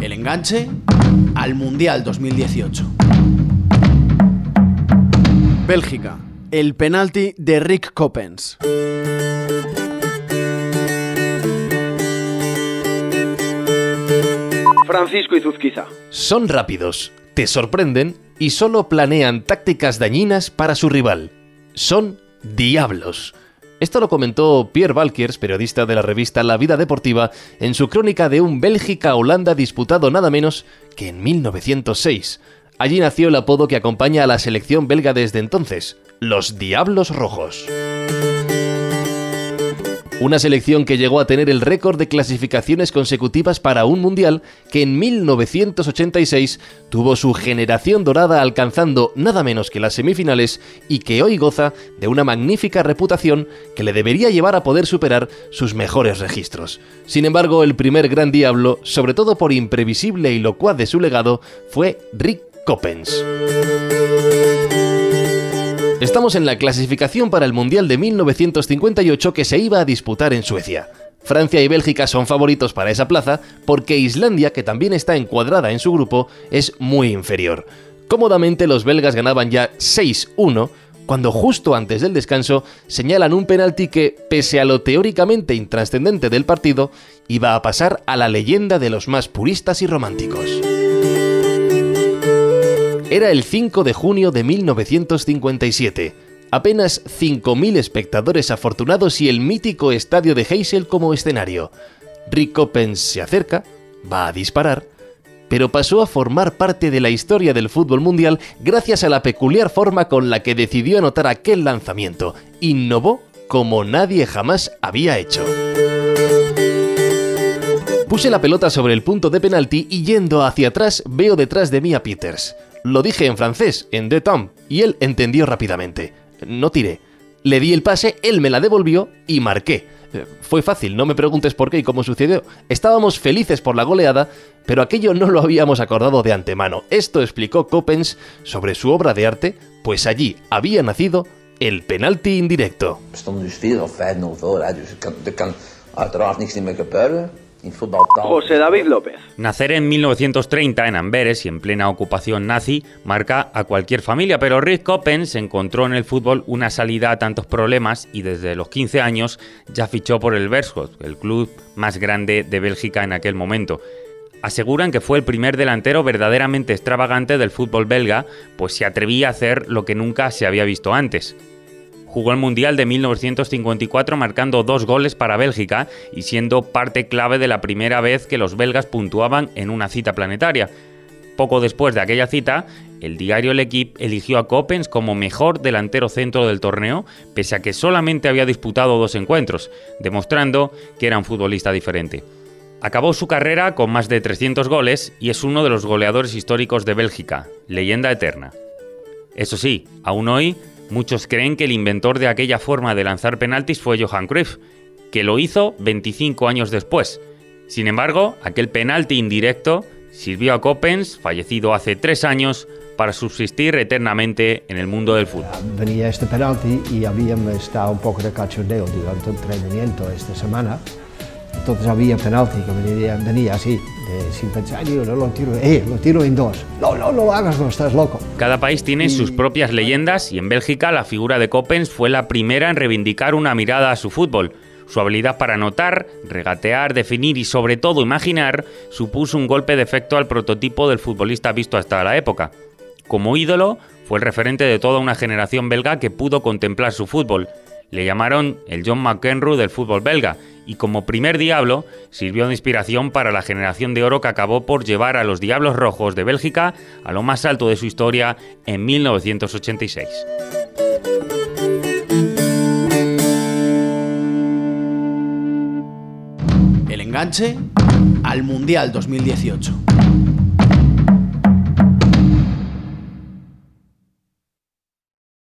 El enganche al Mundial 2018. Bélgica. El penalti de Rick Coppens. Francisco Izuzquiza. Son rápidos, te sorprenden y solo planean tácticas dañinas para su rival. Son diablos. Esto lo comentó Pierre Valkiers, periodista de la revista La Vida Deportiva, en su crónica de un Bélgica-Holanda disputado nada menos que en 1906. Allí nació el apodo que acompaña a la selección belga desde entonces, los Diablos Rojos. Una selección que llegó a tener el récord de clasificaciones consecutivas para un mundial que en 1986 tuvo su generación dorada alcanzando nada menos que las semifinales y que hoy goza de una magnífica reputación que le debería llevar a poder superar sus mejores registros. Sin embargo, el primer gran diablo, sobre todo por imprevisible y locuaz de su legado, fue Rick Coppens. Estamos en la clasificación para el Mundial de 1958 que se iba a disputar en Suecia. Francia y Bélgica son favoritos para esa plaza porque Islandia, que también está encuadrada en su grupo, es muy inferior. Cómodamente los belgas ganaban ya 6-1 cuando justo antes del descanso señalan un penalti que, pese a lo teóricamente intrascendente del partido, iba a pasar a la leyenda de los más puristas y románticos. Era el 5 de junio de 1957. Apenas 5.000 espectadores afortunados y el mítico estadio de Heysel como escenario. Rick Coppens se acerca, va a disparar, pero pasó a formar parte de la historia del fútbol mundial gracias a la peculiar forma con la que decidió anotar aquel lanzamiento. Innovó como nadie jamás había hecho. Puse la pelota sobre el punto de penalti y yendo hacia atrás veo detrás de mí a Peters. Lo dije en francés, en de Tom, y él entendió rápidamente. No tiré. Le di el pase, él me la devolvió y marqué. Eh, fue fácil, no me preguntes por qué y cómo sucedió. Estábamos felices por la goleada, pero aquello no lo habíamos acordado de antemano. Esto explicó Coppens sobre su obra de arte, pues allí había nacido el penalti indirecto. José David López. Nacer en 1930 en Amberes y en plena ocupación nazi marca a cualquier familia, pero Rick Coppens encontró en el fútbol una salida a tantos problemas y desde los 15 años ya fichó por el Beerschot, el club más grande de Bélgica en aquel momento. Aseguran que fue el primer delantero verdaderamente extravagante del fútbol belga, pues se atrevía a hacer lo que nunca se había visto antes. Jugó el Mundial de 1954 marcando dos goles para Bélgica y siendo parte clave de la primera vez que los belgas puntuaban en una cita planetaria. Poco después de aquella cita, el diario L'Equipe eligió a Coppens como mejor delantero centro del torneo, pese a que solamente había disputado dos encuentros, demostrando que era un futbolista diferente. Acabó su carrera con más de 300 goles y es uno de los goleadores históricos de Bélgica, leyenda eterna. Eso sí, aún hoy Muchos creen que el inventor de aquella forma de lanzar penaltis fue Johan Cruyff, que lo hizo 25 años después. Sin embargo, aquel penalti indirecto sirvió a Coppens, fallecido hace tres años, para subsistir eternamente en el mundo del fútbol. Venía este penalti y habíamos estado un poco de cachondeo durante el entrenamiento esta semana entonces había penalti que venía, venía así, sin pensar, yo no lo tiro, eh, lo tiro en dos. No, no, no lo hagas, no estás loco. Cada país tiene sus propias leyendas y en Bélgica la figura de Coppens fue la primera en reivindicar una mirada a su fútbol. Su habilidad para anotar, regatear, definir y sobre todo imaginar supuso un golpe de efecto al prototipo del futbolista visto hasta la época. Como ídolo, fue el referente de toda una generación belga que pudo contemplar su fútbol. Le llamaron el John McEnroe del fútbol belga y como primer diablo sirvió de inspiración para la generación de oro que acabó por llevar a los Diablos Rojos de Bélgica a lo más alto de su historia en 1986. El enganche al Mundial 2018.